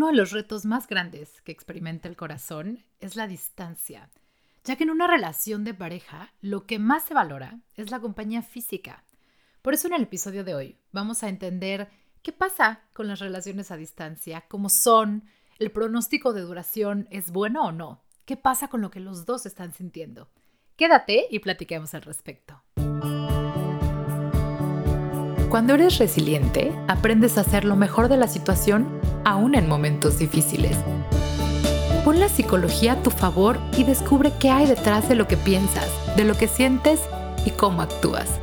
Uno de los retos más grandes que experimenta el corazón es la distancia, ya que en una relación de pareja lo que más se valora es la compañía física. Por eso en el episodio de hoy vamos a entender qué pasa con las relaciones a distancia, cómo son, el pronóstico de duración es bueno o no, qué pasa con lo que los dos están sintiendo. Quédate y platiquemos al respecto. Cuando eres resiliente, aprendes a hacer lo mejor de la situación aún en momentos difíciles. Pon la psicología a tu favor y descubre qué hay detrás de lo que piensas, de lo que sientes y cómo actúas.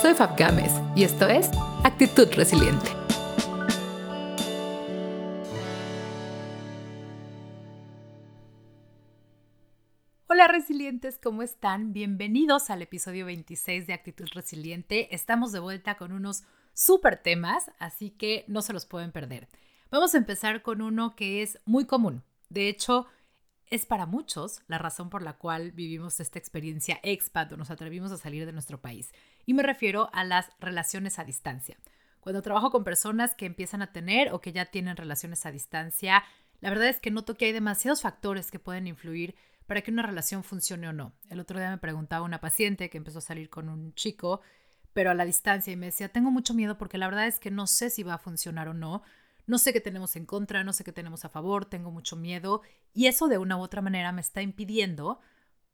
Soy Fab Gámez y esto es Actitud Resiliente. Hola resilientes, ¿cómo están? Bienvenidos al episodio 26 de Actitud Resiliente. Estamos de vuelta con unos súper temas, así que no se los pueden perder. Vamos a empezar con uno que es muy común. De hecho, es para muchos la razón por la cual vivimos esta experiencia expat o nos atrevimos a salir de nuestro país. Y me refiero a las relaciones a distancia. Cuando trabajo con personas que empiezan a tener o que ya tienen relaciones a distancia, la verdad es que noto que hay demasiados factores que pueden influir para que una relación funcione o no. El otro día me preguntaba una paciente que empezó a salir con un chico, pero a la distancia y me decía, tengo mucho miedo porque la verdad es que no sé si va a funcionar o no no sé qué tenemos en contra, no sé qué tenemos a favor, tengo mucho miedo y eso de una u otra manera me está impidiendo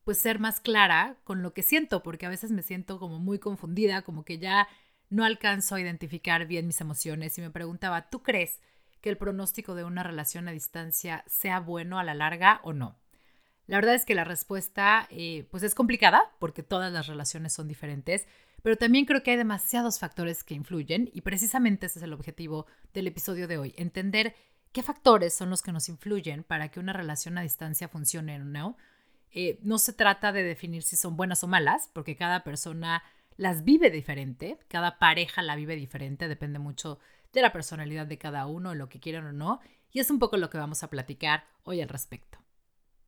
pues ser más clara con lo que siento, porque a veces me siento como muy confundida, como que ya no alcanzo a identificar bien mis emociones y me preguntaba, ¿tú crees que el pronóstico de una relación a distancia sea bueno a la larga o no? La verdad es que la respuesta eh, pues es complicada porque todas las relaciones son diferentes, pero también creo que hay demasiados factores que influyen y precisamente ese es el objetivo del episodio de hoy, entender qué factores son los que nos influyen para que una relación a distancia funcione o no. Eh, no se trata de definir si son buenas o malas, porque cada persona las vive diferente, cada pareja la vive diferente, depende mucho de la personalidad de cada uno, lo que quieran o no, y es un poco lo que vamos a platicar hoy al respecto.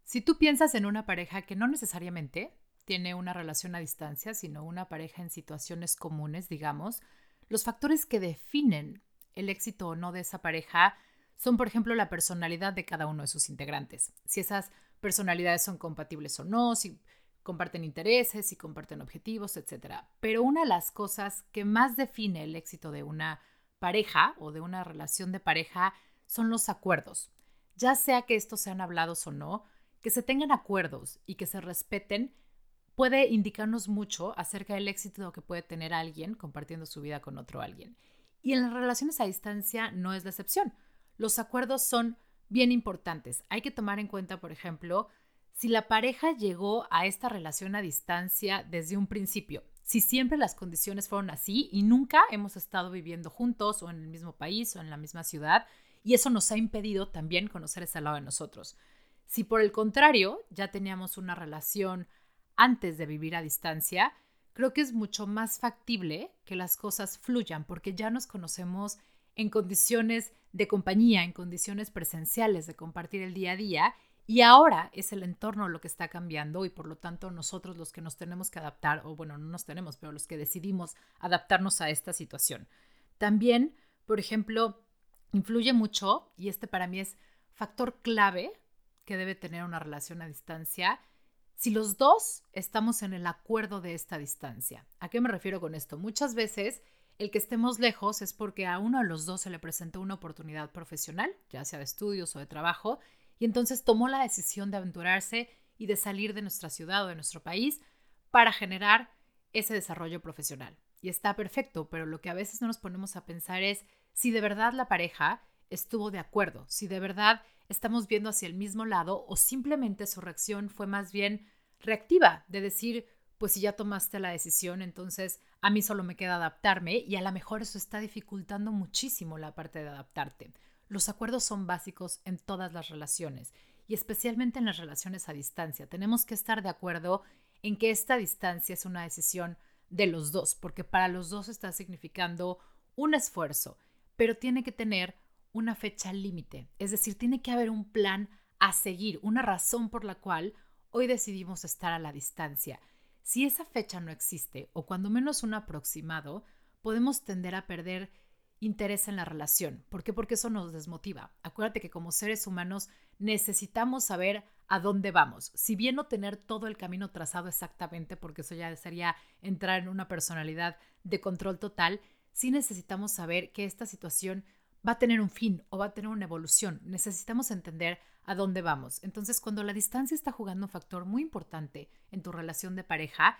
Si tú piensas en una pareja que no necesariamente tiene una relación a distancia, sino una pareja en situaciones comunes, digamos, los factores que definen el éxito o no de esa pareja son, por ejemplo, la personalidad de cada uno de sus integrantes. Si esas personalidades son compatibles o no, si comparten intereses, si comparten objetivos, etc. Pero una de las cosas que más define el éxito de una pareja o de una relación de pareja son los acuerdos. Ya sea que estos sean hablados o no, que se tengan acuerdos y que se respeten puede indicarnos mucho acerca del éxito que puede tener alguien compartiendo su vida con otro alguien. Y en las relaciones a distancia no es la excepción. Los acuerdos son bien importantes. Hay que tomar en cuenta, por ejemplo, si la pareja llegó a esta relación a distancia desde un principio, si siempre las condiciones fueron así y nunca hemos estado viviendo juntos o en el mismo país o en la misma ciudad, y eso nos ha impedido también conocer ese lado de nosotros. Si por el contrario ya teníamos una relación antes de vivir a distancia, creo que es mucho más factible que las cosas fluyan porque ya nos conocemos en condiciones de compañía, en condiciones presenciales de compartir el día a día y ahora es el entorno lo que está cambiando y por lo tanto nosotros los que nos tenemos que adaptar, o bueno, no nos tenemos, pero los que decidimos adaptarnos a esta situación. También, por ejemplo, influye mucho, y este para mí es factor clave que debe tener una relación a distancia, si los dos estamos en el acuerdo de esta distancia. ¿A qué me refiero con esto? Muchas veces el que estemos lejos es porque a uno de los dos se le presentó una oportunidad profesional, ya sea de estudios o de trabajo, y entonces tomó la decisión de aventurarse y de salir de nuestra ciudad o de nuestro país para generar ese desarrollo profesional. Y está perfecto, pero lo que a veces no nos ponemos a pensar es si de verdad la pareja estuvo de acuerdo, si de verdad estamos viendo hacia el mismo lado o simplemente su reacción fue más bien reactiva, de decir, pues si ya tomaste la decisión, entonces a mí solo me queda adaptarme y a lo mejor eso está dificultando muchísimo la parte de adaptarte. Los acuerdos son básicos en todas las relaciones y especialmente en las relaciones a distancia. Tenemos que estar de acuerdo en que esta distancia es una decisión de los dos, porque para los dos está significando un esfuerzo, pero tiene que tener una fecha límite, es decir, tiene que haber un plan a seguir, una razón por la cual hoy decidimos estar a la distancia. Si esa fecha no existe, o cuando menos un aproximado, podemos tender a perder interés en la relación. ¿Por qué? Porque eso nos desmotiva. Acuérdate que como seres humanos necesitamos saber a dónde vamos. Si bien no tener todo el camino trazado exactamente, porque eso ya sería entrar en una personalidad de control total, sí necesitamos saber que esta situación va a tener un fin o va a tener una evolución. Necesitamos entender a dónde vamos. Entonces, cuando la distancia está jugando un factor muy importante en tu relación de pareja,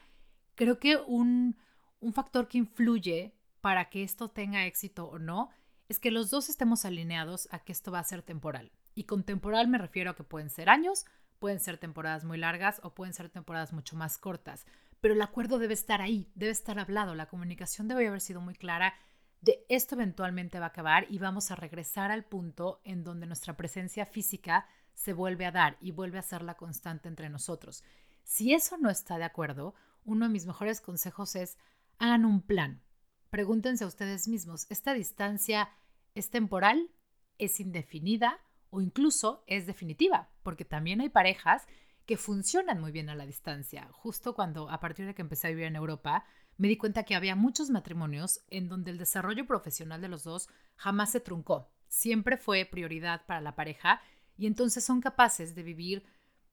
creo que un, un factor que influye para que esto tenga éxito o no es que los dos estemos alineados a que esto va a ser temporal. Y con temporal me refiero a que pueden ser años, pueden ser temporadas muy largas o pueden ser temporadas mucho más cortas. Pero el acuerdo debe estar ahí, debe estar hablado, la comunicación debe haber sido muy clara de esto eventualmente va a acabar y vamos a regresar al punto en donde nuestra presencia física se vuelve a dar y vuelve a ser la constante entre nosotros. Si eso no está de acuerdo, uno de mis mejores consejos es hagan un plan. Pregúntense a ustedes mismos, ¿esta distancia es temporal? ¿Es indefinida? ¿O incluso es definitiva? Porque también hay parejas que funcionan muy bien a la distancia. Justo cuando, a partir de que empecé a vivir en Europa, me di cuenta que había muchos matrimonios en donde el desarrollo profesional de los dos jamás se truncó. Siempre fue prioridad para la pareja y entonces son capaces de vivir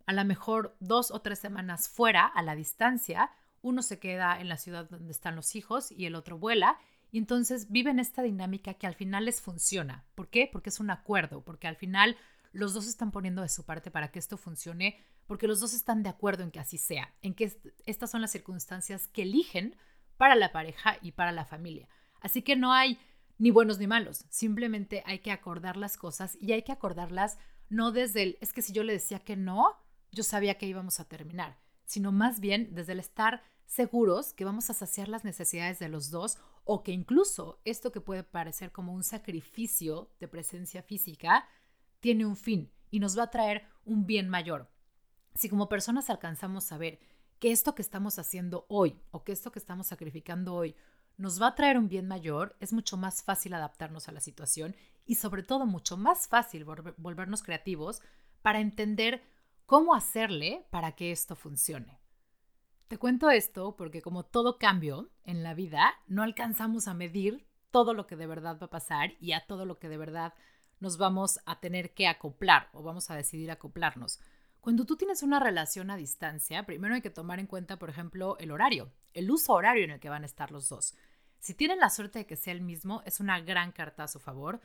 a lo mejor dos o tres semanas fuera, a la distancia. Uno se queda en la ciudad donde están los hijos y el otro vuela. Y entonces viven esta dinámica que al final les funciona. ¿Por qué? Porque es un acuerdo, porque al final los dos están poniendo de su parte para que esto funcione porque los dos están de acuerdo en que así sea, en que estas son las circunstancias que eligen para la pareja y para la familia. Así que no hay ni buenos ni malos, simplemente hay que acordar las cosas y hay que acordarlas no desde el, es que si yo le decía que no, yo sabía que íbamos a terminar, sino más bien desde el estar seguros que vamos a saciar las necesidades de los dos o que incluso esto que puede parecer como un sacrificio de presencia física tiene un fin y nos va a traer un bien mayor. Si como personas alcanzamos a ver que esto que estamos haciendo hoy o que esto que estamos sacrificando hoy nos va a traer un bien mayor, es mucho más fácil adaptarnos a la situación y sobre todo mucho más fácil volvernos creativos para entender cómo hacerle para que esto funcione. Te cuento esto porque como todo cambio en la vida, no alcanzamos a medir todo lo que de verdad va a pasar y a todo lo que de verdad nos vamos a tener que acoplar o vamos a decidir acoplarnos. Cuando tú tienes una relación a distancia, primero hay que tomar en cuenta, por ejemplo, el horario, el uso horario en el que van a estar los dos. Si tienen la suerte de que sea el mismo, es una gran carta a su favor,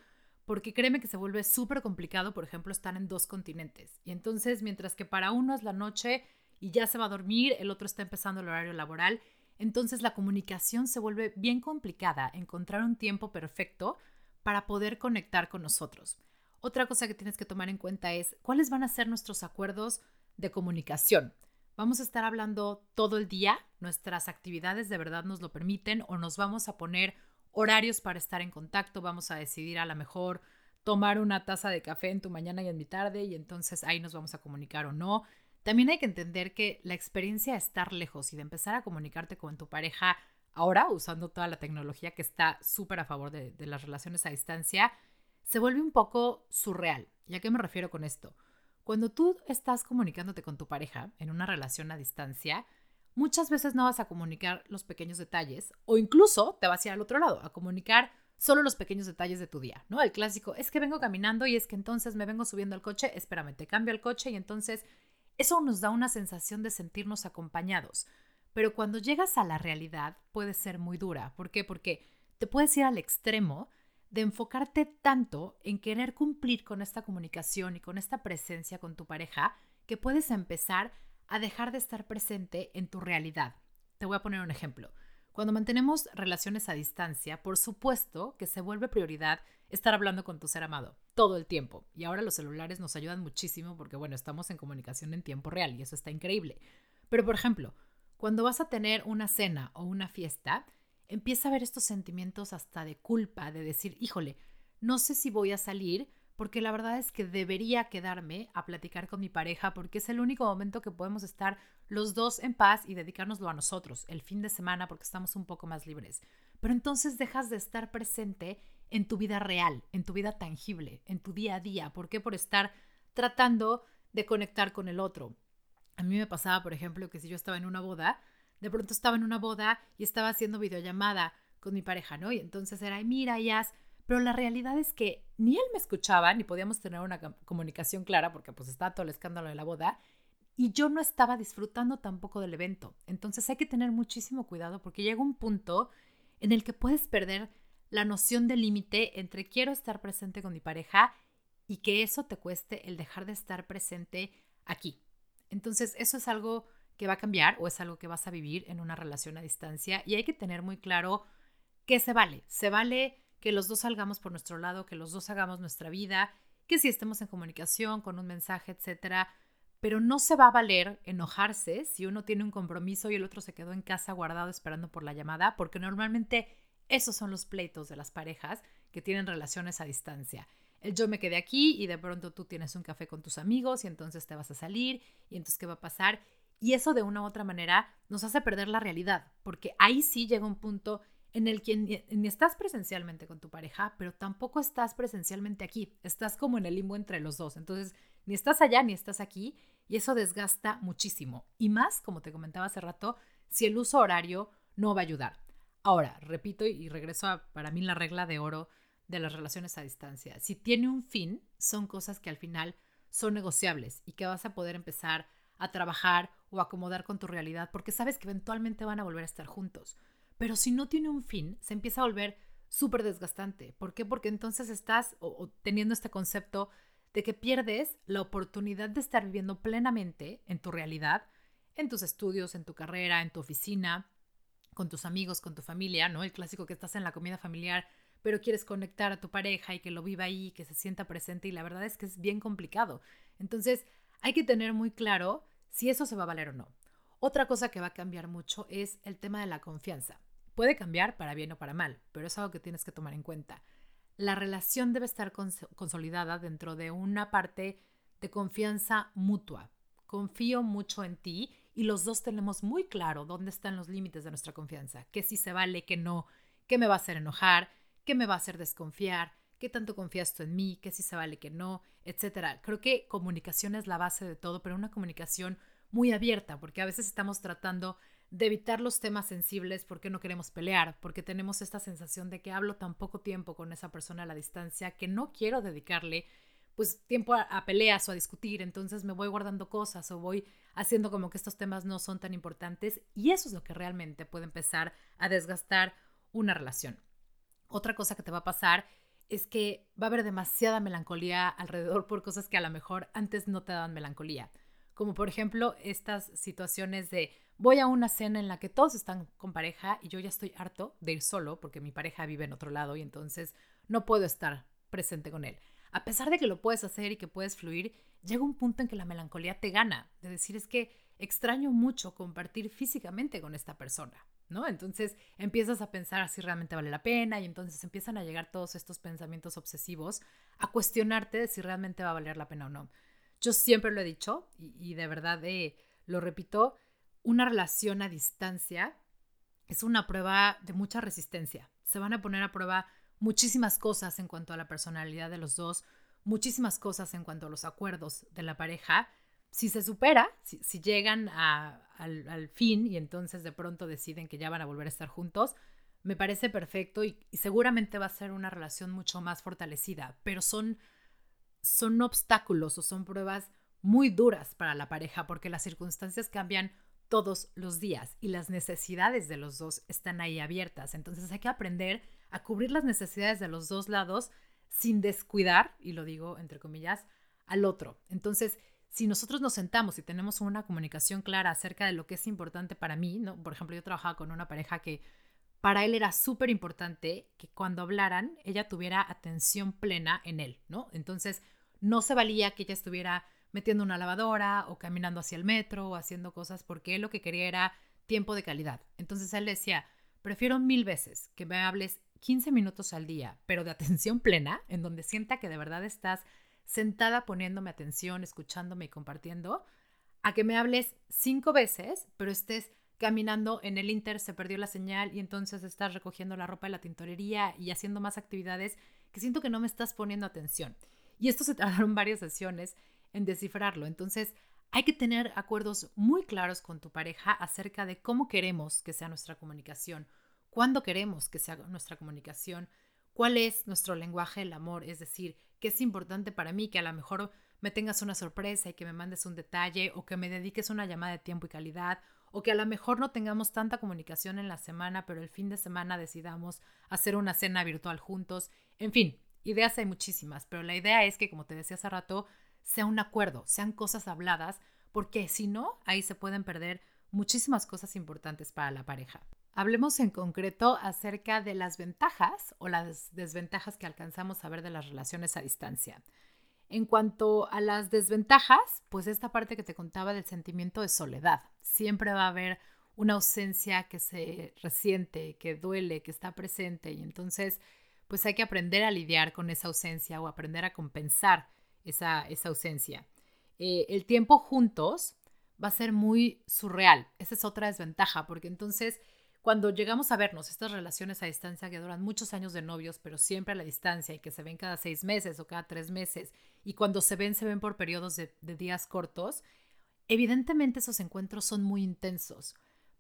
porque créeme que se vuelve súper complicado, por ejemplo, estar en dos continentes. Y entonces, mientras que para uno es la noche y ya se va a dormir, el otro está empezando el horario laboral, entonces la comunicación se vuelve bien complicada, encontrar un tiempo perfecto para poder conectar con nosotros. Otra cosa que tienes que tomar en cuenta es cuáles van a ser nuestros acuerdos de comunicación. Vamos a estar hablando todo el día, nuestras actividades de verdad nos lo permiten o nos vamos a poner horarios para estar en contacto, vamos a decidir a lo mejor tomar una taza de café en tu mañana y en mi tarde y entonces ahí nos vamos a comunicar o no. También hay que entender que la experiencia de estar lejos y de empezar a comunicarte con tu pareja ahora, usando toda la tecnología que está súper a favor de, de las relaciones a distancia, se vuelve un poco surreal. ¿Y a qué me refiero con esto? Cuando tú estás comunicándote con tu pareja en una relación a distancia, muchas veces no vas a comunicar los pequeños detalles o incluso te vas a ir al otro lado, a comunicar solo los pequeños detalles de tu día, ¿no? El clásico, es que vengo caminando y es que entonces me vengo subiendo al coche, espérame, te cambio el coche y entonces eso nos da una sensación de sentirnos acompañados. Pero cuando llegas a la realidad puede ser muy dura. ¿Por qué? Porque te puedes ir al extremo de enfocarte tanto en querer cumplir con esta comunicación y con esta presencia con tu pareja que puedes empezar a dejar de estar presente en tu realidad. Te voy a poner un ejemplo. Cuando mantenemos relaciones a distancia, por supuesto que se vuelve prioridad estar hablando con tu ser amado todo el tiempo. Y ahora los celulares nos ayudan muchísimo porque, bueno, estamos en comunicación en tiempo real y eso está increíble. Pero, por ejemplo, cuando vas a tener una cena o una fiesta, empieza a ver estos sentimientos hasta de culpa, de decir, híjole, no sé si voy a salir porque la verdad es que debería quedarme a platicar con mi pareja porque es el único momento que podemos estar los dos en paz y dedicárnoslo a nosotros, el fin de semana porque estamos un poco más libres. Pero entonces dejas de estar presente en tu vida real, en tu vida tangible, en tu día a día. ¿Por qué? Por estar tratando de conectar con el otro. A mí me pasaba, por ejemplo, que si yo estaba en una boda, de pronto estaba en una boda y estaba haciendo videollamada con mi pareja, ¿no? Y entonces era, mira, Yas, pero la realidad es que ni él me escuchaba, ni podíamos tener una comunicación clara, porque pues estaba todo el escándalo de la boda, y yo no estaba disfrutando tampoco del evento. Entonces hay que tener muchísimo cuidado porque llega un punto en el que puedes perder la noción de límite entre quiero estar presente con mi pareja y que eso te cueste el dejar de estar presente aquí. Entonces eso es algo que va a cambiar o es algo que vas a vivir en una relación a distancia y hay que tener muy claro qué se vale. Se vale que los dos salgamos por nuestro lado, que los dos hagamos nuestra vida, que si estemos en comunicación con un mensaje, etcétera, pero no se va a valer enojarse si uno tiene un compromiso y el otro se quedó en casa guardado esperando por la llamada, porque normalmente esos son los pleitos de las parejas que tienen relaciones a distancia. El yo me quedé aquí y de pronto tú tienes un café con tus amigos y entonces te vas a salir y entonces ¿qué va a pasar? Y eso de una u otra manera nos hace perder la realidad, porque ahí sí llega un punto en el que ni, estás presencialmente con tu pareja, pero tampoco estás presencialmente aquí. Estás como en el limbo entre los dos. Entonces, ni estás allá ni estás aquí y eso desgasta muchísimo. Y más, como te comentaba hace rato, si el uso horario no va a ayudar. Ahora, repito y regreso a para mí la regla de oro de las relaciones a distancia. Si tiene un fin, son cosas que al final son negociables y que vas a poder empezar a trabajar o acomodar con tu realidad porque sabes que eventualmente van a volver a estar juntos. Pero si no tiene un fin, se empieza a volver súper desgastante. ¿Por qué? Porque entonces estás teniendo este concepto de que pierdes la oportunidad de estar viviendo plenamente en tu realidad, en tus estudios, en tu carrera, en tu oficina, con tus amigos, con tu familia, ¿no? El clásico que estás en la comida familiar, pero quieres conectar a tu pareja y que lo viva ahí, que se sienta presente y la verdad es que es bien complicado. Entonces, hay que tener muy claro si eso se va a valer o no. Otra cosa que va a cambiar mucho es el tema de la confianza. Puede cambiar para bien o para mal, pero es algo que tienes que tomar en cuenta la relación debe estar consolidada dentro de una parte de confianza mutua. Confío mucho en ti y los dos tenemos muy claro dónde están los límites de nuestra confianza, qué sí se vale, qué no, qué me va a hacer enojar, qué me va a hacer desconfiar, qué tanto confías tú en mí, qué sí se vale, qué no, etcétera. Creo que comunicación es la base de todo, pero una comunicación muy abierta, porque a veces estamos tratando de evitar los temas sensibles porque no queremos pelear, porque tenemos esta sensación de que hablo tan poco tiempo con esa persona a la distancia que no quiero dedicarle pues tiempo a, peleas o a discutir, entonces me voy guardando cosas o voy haciendo como que estos temas no son tan importantes y eso es lo que realmente puede empezar a desgastar una relación. Otra cosa que te va a pasar es que va a haber demasiada melancolía alrededor por cosas que a lo mejor antes no te daban melancolía, como por ejemplo estas situaciones de voy a una cena en la que todos están con pareja y yo ya estoy harto de ir solo porque mi pareja vive en otro lado y entonces no puedo estar presente con él. A pesar de que lo puedes hacer y que puedes fluir, llega un punto en que la melancolía te gana, de decir es que extraño mucho compartir físicamente con esta persona, ¿no? Entonces empiezas a pensar si realmente vale la pena y entonces empiezan a llegar todos estos pensamientos obsesivos a cuestionarte de si realmente va a valer la pena o no. Yo siempre lo he dicho y, de verdad eh, lo repito, una relación a distancia es una prueba de mucha resistencia. Se van a poner a prueba muchísimas cosas en cuanto a la personalidad de los dos, muchísimas cosas en cuanto a los acuerdos de la pareja. Si se supera, si, llegan al, fin y entonces de pronto deciden que ya van a volver a estar juntos, me parece perfecto y, seguramente va a ser una relación mucho más fortalecida, pero son, son obstáculos o son pruebas muy duras para la pareja porque las circunstancias cambian todos los días y las necesidades de los dos están ahí abiertas. Entonces hay que aprender a cubrir las necesidades de los dos lados sin descuidar, y lo digo entre comillas, al otro. Entonces, si nosotros nos sentamos y tenemos una comunicación clara acerca de lo que es importante para mí, ¿no? Por ejemplo, yo trabajaba con una pareja que para él era súper importante que cuando hablaran ella tuviera atención plena en él, ¿no? Entonces, no se valía que ella estuviera metiendo una lavadora o caminando hacia el metro o haciendo cosas porque él lo que quería era tiempo de calidad. Entonces él decía, prefiero mil veces que me hables 15 minutos al día, pero de atención plena, en donde sienta que de verdad estás sentada poniéndome atención, escuchándome y compartiendo, a que me hables cinco veces, pero estés caminando en el Inter, se perdió la señal y entonces estás recogiendo la ropa de la tintorería y haciendo más actividades que siento que no me estás poniendo atención. Y esto se tardaron varias sesiones en descifrarlo. Entonces, hay que tener acuerdos muy claros con tu pareja acerca de cómo queremos que sea nuestra comunicación, cuándo queremos que sea nuestra comunicación, cuál es nuestro lenguaje del amor, es decir, qué es importante para mí que a lo mejor me tengas una sorpresa y que me mandes un detalle o que me dediques una llamada de tiempo y calidad o que a lo mejor no tengamos tanta comunicación en la semana, pero el fin de semana decidamos hacer una cena virtual juntos. En fin, ideas hay muchísimas, pero la idea es que, como te decía hace rato, sea un acuerdo, sean cosas habladas, porque si no, ahí se pueden perder muchísimas cosas importantes para la pareja. Hablemos en concreto acerca de las ventajas o las desventajas que alcanzamos a ver de las relaciones a distancia. En cuanto a las desventajas, pues esta parte que te contaba del sentimiento de soledad. Siempre va a haber una ausencia que se resiente, que duele, que está presente y entonces pues hay que aprender a lidiar con esa ausencia o aprender a compensar esa, ausencia. Eh, el tiempo juntos va a ser muy surreal. Esa es otra desventaja porque entonces cuando llegamos a vernos, estas relaciones a distancia que duran muchos años de novios, pero siempre a la distancia y que se ven cada seis meses o cada tres meses, y cuando se ven, se ven por periodos de, días cortos, evidentemente esos encuentros son muy intensos,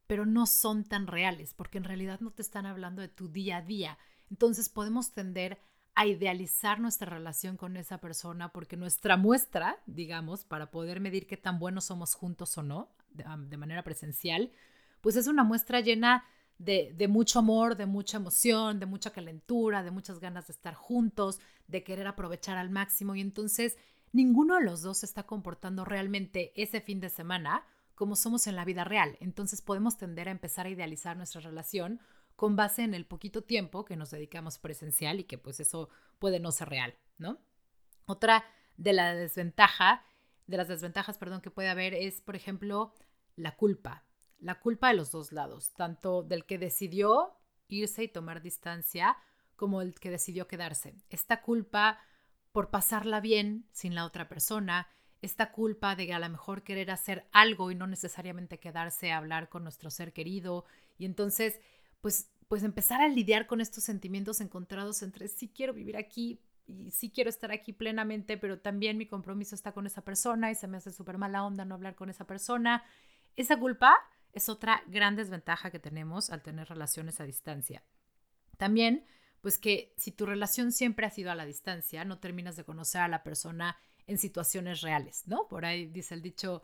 pero no son tan reales, porque en realidad no te están hablando de tu día a día. Entonces podemos tender a idealizar nuestra relación con esa persona porque nuestra muestra, digamos, para poder medir qué tan buenos somos juntos o no, de manera presencial, pues es una muestra llena de, mucho amor, de mucha emoción, de mucha calentura, de muchas ganas de estar juntos, de querer aprovechar al máximo y entonces ninguno de los dos se está comportando realmente ese fin de semana como somos en la vida real. Entonces podemos tender a empezar a idealizar nuestra relación con base en el poquito tiempo que nos dedicamos presencial y que pues eso puede no ser real, ¿no? Otra de la desventaja, de las desventajas, perdón, que puede haber es, por ejemplo, la culpa la culpa de los dos lados, tanto del que decidió irse y tomar distancia como el que decidió quedarse. Esta culpa por pasarla bien sin la otra persona, esta culpa de a lo mejor querer hacer algo y no necesariamente quedarse a hablar con nuestro ser querido y entonces pues pues empezar a lidiar con estos sentimientos encontrados entre sí quiero vivir aquí y sí quiero estar aquí plenamente, pero también mi compromiso está con esa persona y se me hace súper mala onda no hablar con esa persona. Esa culpa es otra gran desventaja que tenemos al tener relaciones a distancia. También, pues que si tu relación siempre ha sido a la distancia, no terminas de conocer a la persona en situaciones reales, ¿no? Por ahí dice el dicho,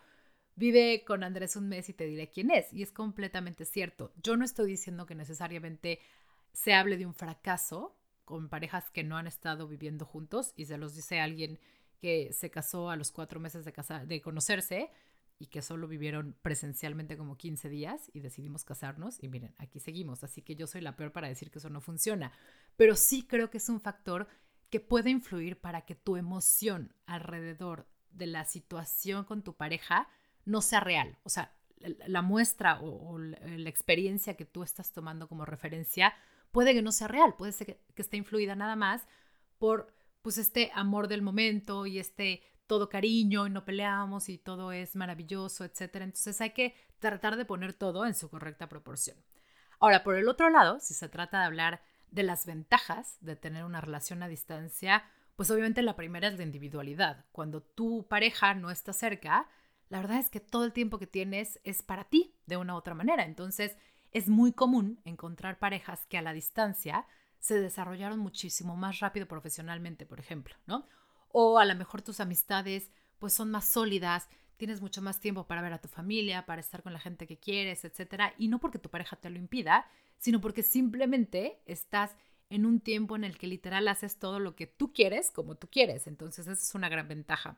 vive con Andrés un mes y te diré quién es. Y es completamente cierto. Yo no estoy diciendo que necesariamente se hable de un fracaso con parejas que no han estado viviendo juntos y se los dice alguien que se casó a los cuatro meses de, de conocerse, y que solo vivieron presencialmente como 15 días y decidimos casarnos y miren, aquí seguimos, así que yo soy la peor para decir que eso no funciona, pero sí creo que es un factor que puede influir para que tu emoción alrededor de la situación con tu pareja no sea real, o sea, la muestra o, la experiencia que tú estás tomando como referencia puede que no sea real, puede ser que, que esté influida nada más por pues este amor del momento y este todo cariño y no peleamos y todo es maravilloso, etc. Entonces hay que tratar de poner todo en su correcta proporción. Ahora, por el otro lado, si se trata de hablar de las ventajas de tener una relación a distancia, pues obviamente la primera es la individualidad. Cuando tu pareja no está cerca, la verdad es que todo el tiempo que tienes es para ti de una u otra manera. Entonces, es muy común encontrar parejas que a la distancia se desarrollaron muchísimo más rápido profesionalmente, por ejemplo, ¿no? O a lo mejor tus amistades pues son más sólidas, tienes mucho más tiempo para ver a tu familia, para estar con la gente que quieres, etcétera, y no porque tu pareja te lo impida, sino porque simplemente estás en un tiempo en el que literal haces todo lo que tú quieres como tú quieres, entonces esa es una gran ventaja.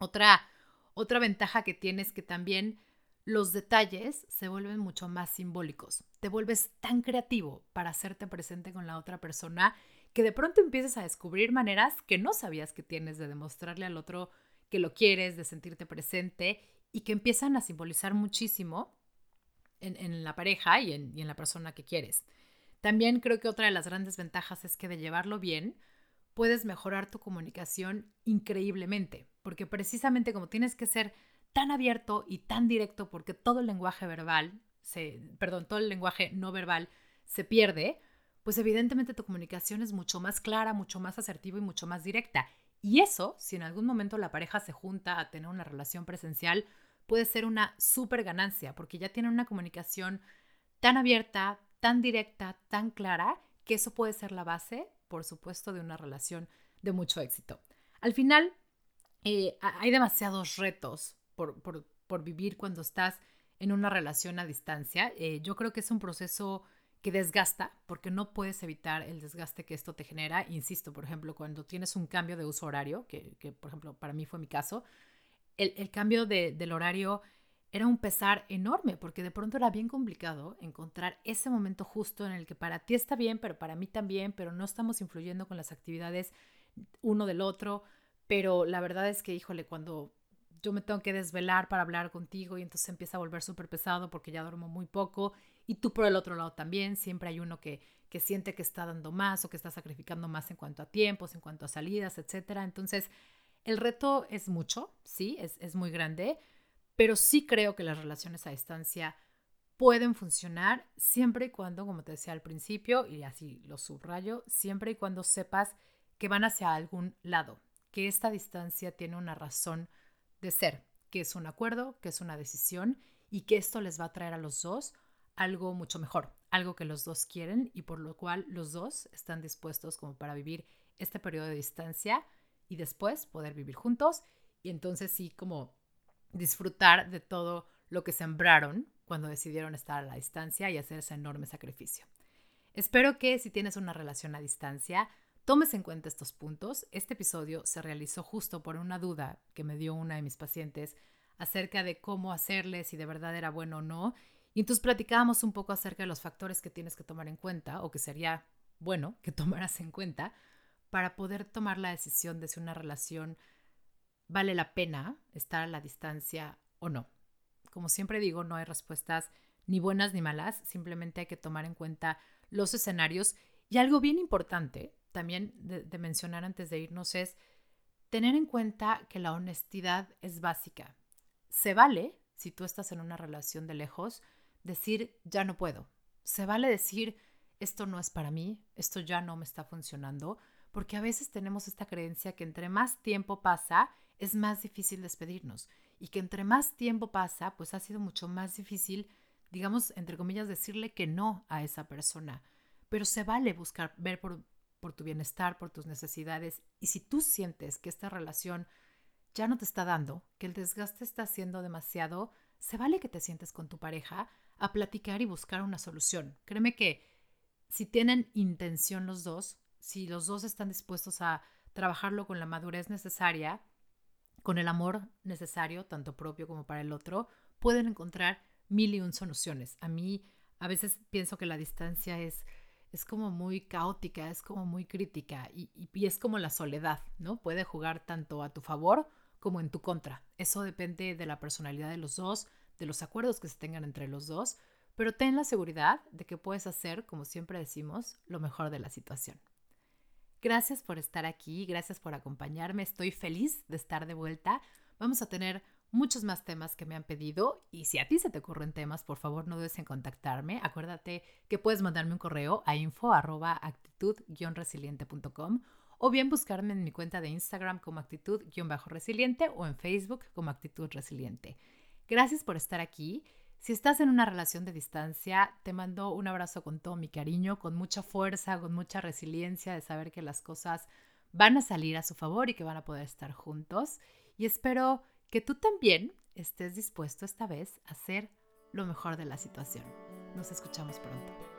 Otra otra ventaja que tienes que también los detalles se vuelven mucho más simbólicos. Te vuelves tan creativo para hacerte presente con la otra persona que de pronto empieces a descubrir maneras que no sabías que tienes de demostrarle al otro que lo quieres, de sentirte presente y que empiezan a simbolizar muchísimo en, la pareja y en, en la persona que quieres. También creo que otra de las grandes ventajas es que de llevarlo bien, puedes mejorar tu comunicación increíblemente, porque precisamente como tienes que ser tan abierto y tan directo, porque todo el lenguaje verbal, se, perdón, todo el lenguaje no verbal se pierde, pues evidentemente tu comunicación es mucho más clara, mucho más asertiva y mucho más directa. Y eso, si en algún momento la pareja se junta a tener una relación presencial, puede ser una súper ganancia, porque ya tienen una comunicación tan abierta, tan directa, tan clara, que eso puede ser la base por supuesto, de una relación de mucho éxito. Al final, eh, hay demasiados retos por, vivir cuando estás en una relación a distancia. Eh, yo creo que es un proceso que desgasta, porque no puedes evitar el desgaste que esto te genera. Insisto, por ejemplo, cuando tienes un cambio de uso horario, que, por ejemplo para mí fue mi caso, el, cambio del horario era un pesar enorme, porque de pronto era bien complicado encontrar ese momento justo en el que para ti está bien, pero para mí también, pero no estamos influyendo con las actividades uno del otro. Pero la verdad es que, híjole, cuando yo me tengo que desvelar para hablar contigo y entonces empieza a volver súper pesado porque ya duermo muy poco y tú por el otro lado también, siempre hay uno que, que siente que está dando más o que está sacrificando más en cuanto a tiempos, en cuanto a salidas, etc. Entonces, el reto es mucho, sí, es, es muy grande, pero sí creo que las relaciones a distancia pueden funcionar siempre y cuando, como te decía al principio, y así lo subrayo, siempre y cuando sepas que van hacia algún lado, que esta distancia tiene una razón de ser, que es un acuerdo, que es una decisión y que esto les va a traer a los dos algo mucho mejor, algo que los dos quieren y por lo cual los dos están dispuestos como para vivir este periodo de distancia y después poder vivir juntos y entonces sí como disfrutar de todo lo que sembraron cuando decidieron estar a la distancia y hacer ese enorme sacrificio. Espero que si tienes una relación a distancia, tomes en cuenta estos puntos. Este episodio se realizó justo por una duda que me dio una de mis pacientes acerca de cómo hacerle, si de verdad era bueno o no. Y entonces platicábamos un poco acerca de los factores que tienes que tomar en cuenta o que sería bueno que tomaras en cuenta para poder tomar la decisión de si una relación vale la pena estar a la distancia o no. Como siempre digo, no hay respuestas ni buenas ni malas, simplemente hay que tomar en cuenta los escenarios y algo bien importante también de, de mencionar antes de irnos es tener en cuenta que la honestidad es básica. Se vale, si tú estás en una relación de lejos, decir, ya no puedo. Se vale decir, esto no es para mí, esto ya no me está funcionando, porque a veces tenemos esta creencia que entre más tiempo pasa, es más difícil despedirnos y que entre más tiempo pasa, pues ha sido mucho más difícil, digamos, entre comillas, decirle que no a esa persona. Pero se vale buscar, ver por, por tu bienestar, por tus necesidades. Y si tú sientes que esta relación ya no te está dando, que el desgaste está siendo demasiado, se vale que te sientes con tu pareja a platicar y buscar una solución. Créeme que si tienen intención los dos, si los dos están dispuestos a trabajarlo con la madurez necesaria, con el amor necesario, tanto propio como para el otro, pueden encontrar mil y un soluciones. A mí a veces pienso que la distancia es, es como muy caótica, es como muy crítica y, y es como la soledad, ¿no? Puede jugar tanto a tu favor como en tu contra. Eso depende de la personalidad de los dos, de los acuerdos que se tengan entre los dos, pero ten la seguridad de que puedes hacer, como siempre decimos, lo mejor de la situación. Gracias por estar aquí, gracias por acompañarme, estoy feliz de estar de vuelta. Vamos a tener muchos más temas que me han pedido y si a ti se te ocurren temas, por favor no dudes en contactarme. Acuérdate que puedes mandarme un correo a info@actitud-resiliente.com o bien buscarme en mi cuenta de Instagram como actitud-resiliente o en Facebook como actitud resiliente. Gracias por estar aquí. Si estás en una relación de distancia, te mando un abrazo con todo mi cariño, con mucha fuerza, con mucha resiliencia de saber que las cosas van a salir a su favor y que van a poder estar juntos. Y espero que tú también estés dispuesto esta vez a hacer lo mejor de la situación. Nos escuchamos pronto.